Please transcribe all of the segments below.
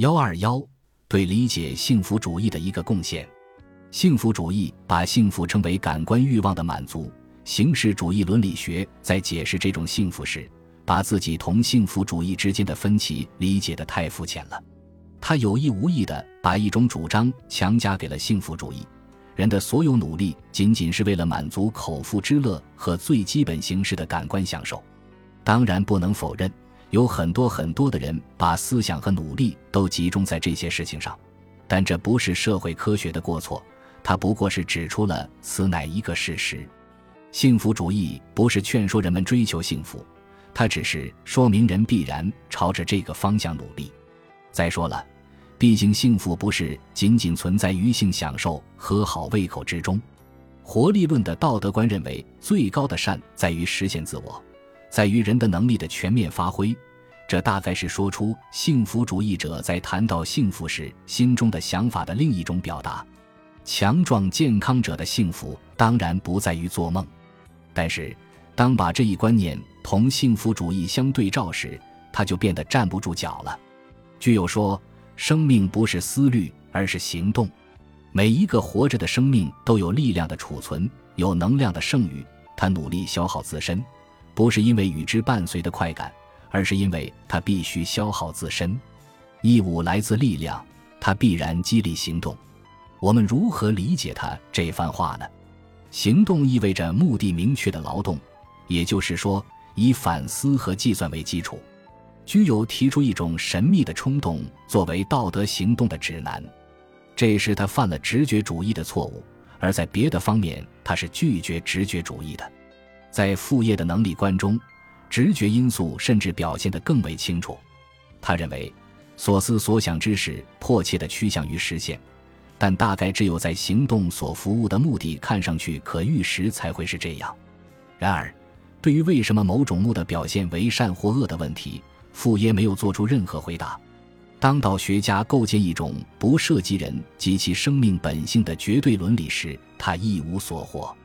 幺二幺对理解幸福主义的一个贡献。幸福主义把幸福称为感官欲望的满足。形式主义伦理学在解释这种幸福时，把自己同幸福主义之间的分歧理解的太肤浅了。他有意无意地把一种主张强加给了幸福主义：人的所有努力仅仅是为了满足口腹之乐和最基本形式的感官享受。当然，不能否认，有很多很多的人把思想和努力都集中在这些事情上，但这不是社会科学的过错。他不过是指出了此乃一个事实。幸福主义不是劝说人们追求幸福，它只是说明人必然朝着这个方向努力。再说了，毕竟幸福不是仅仅存在于性享受和好胃口之中。活力论的道德观认为，最高的善在于实现自我，在于人的能力的全面发挥。这大概是说出幸福主义者在谈到幸福时心中的想法的另一种表达。强壮健康者的幸福当然不在于做梦。但是，当把这一观念同幸福主义相对照时，他就变得站不住脚了。具有说，生命不是思虑，而是行动。每一个活着的生命都有力量的储存，有能量的剩余。他努力消耗自身，不是因为与之伴随的快感，而是因为他必须消耗自身。义务来自力量，它必然激励行动。我们如何理解他这番话呢？行动意味着目的明确的劳动，也就是说，以反思和计算为基础。居有提出一种神秘的冲动作为道德行动的指南，这是他犯了直觉主义的错误。而在别的方面，他是拒绝直觉主义的。在副业的能力观中，直觉因素甚至表现得更为清楚。他认为，所思所想之事迫切地趋向于实现。但大概只有在行动所服务的目的看上去可预时，才会是这样。然而，对于为什么某种目的表现为善或恶的问题，傅耶没有做出任何回答。当道学家构建一种不涉及人及其生命本性的绝对伦理时，他一无所获。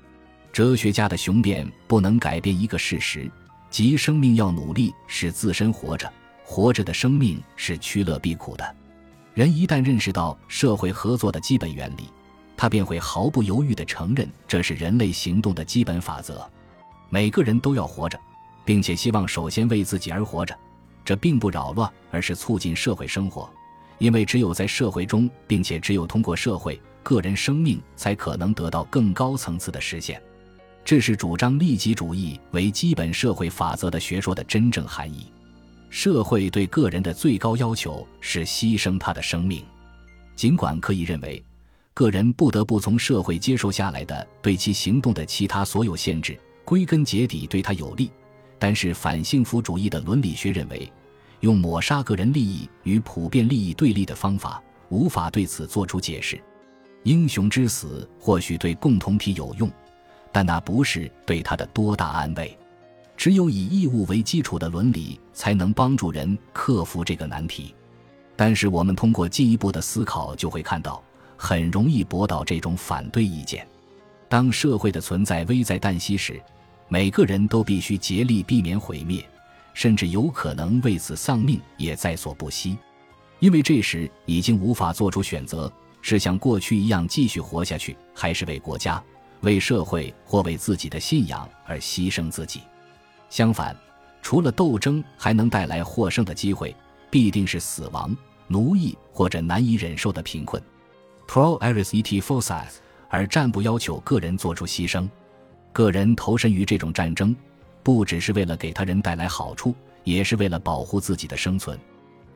哲学家的雄辩不能改变一个事实，即生命要努力使自身活着，活着的生命是趋乐避苦的。人一旦认识到社会合作的基本原理，他便会毫不犹豫地承认这是人类行动的基本法则。每个人都要活着，并且希望首先为自己而活着。这并不扰乱，而是促进社会生活。因为只有在社会中，并且只有通过社会，个人生命才可能得到更高层次的实现。这是主张利己主义为基本社会法则的学说的真正含义。社会对个人的最高要求是牺牲他的生命，尽管可以认为，个人不得不从社会接受下来的对其行动的其他所有限制，归根结底对他有利。但是反幸福主义的伦理学认为，用抹杀个人利益与普遍利益对立的方法，无法对此做出解释。英雄之死或许对共同体有用，但那不是对他的多大安慰。只有以义务为基础的伦理，才能帮助人克服这个难题。但是，我们通过进一步的思考，就会看到，很容易驳倒这种反对意见。当社会的存在危在旦夕时，每个人都必须竭力避免毁灭，甚至有可能为此丧命也在所不惜。因为这时已经无法做出选择：是像过去一样继续活下去，还是为国家、为社会或为自己的信仰而牺牲自己？相反，除了斗争还能带来获胜的机会，必定是死亡、奴役或者难以忍受的贫困。Pro aris et forces，而战不要求个人做出牺牲。个人投身于这种战争，不只是为了给他人带来好处，也是为了保护自己的生存。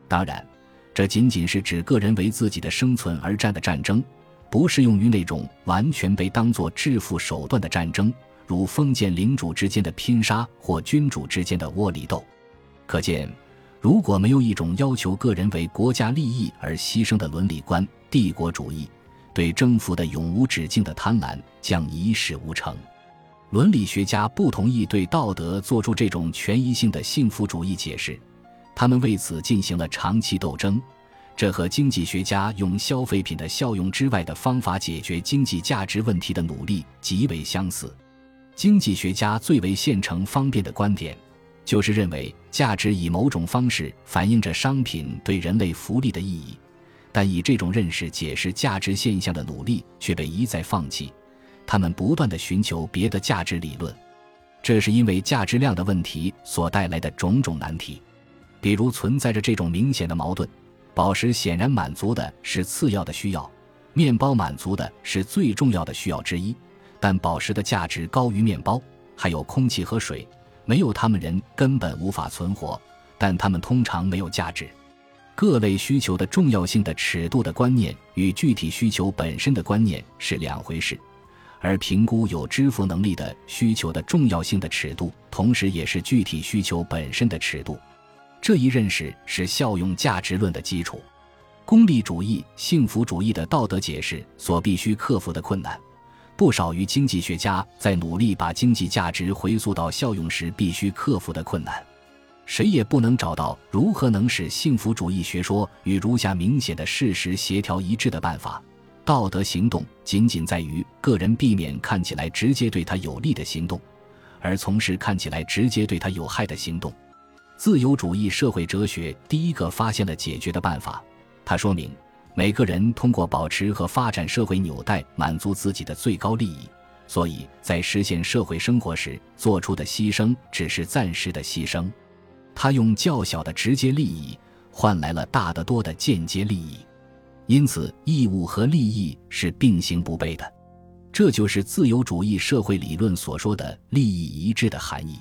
当然，这仅仅是指个人为自己的生存而战的战争，不适用于那种完全被当作致富手段的战争。如封建领主之间的拼杀或君主之间的窝里斗，可见，如果没有一种要求个人为国家利益而牺牲的伦理观，帝国主义对征服的永无止境的贪婪将一事无成。伦理学家不同意对道德做出这种权宜性的幸福主义解释，他们为此进行了长期斗争。这和经济学家用消费品的效用之外的方法解决经济价值问题的努力极为相似。经济学家最为现成方便的观点，就是认为价值以某种方式反映着商品对人类福利的意义，但以这种认识解释价值现象的努力却被一再放弃。他们不断的寻求别的价值理论，这是因为价值量的问题所带来的种种难题。比如存在着这种明显的矛盾：宝石显然满足的是次要的需要，面包满足的是最重要的需要之一。但宝石的价值高于面包，还有空气和水。没有他们，人根本无法存活。但他们通常没有价值。各类需求的重要性的尺度的观念与具体需求本身的观念是两回事，而评估有支付能力的需求的重要性的尺度，同时也是具体需求本身的尺度。这一认识是效用价值论的基础。功利主义、幸福主义的道德解释所必须克服的困难。不少于经济学家在努力把经济价值回溯到效用时必须克服的困难，谁也不能找到如何能使幸福主义学说与如下明显的事实协调一致的办法。道德行动仅仅在于个人避免看起来直接对他有利的行动，而从事看起来直接对他有害的行动。自由主义社会哲学第一个发现了解决的办法，他说明。每个人通过保持和发展社会纽带满足自己的最高利益，所以在实现社会生活时做出的牺牲只是暂时的牺牲。他用较小的直接利益换来了大得多的间接利益，因此义务和利益是并行不悖的。这就是自由主义社会理论所说的利益一致的含义。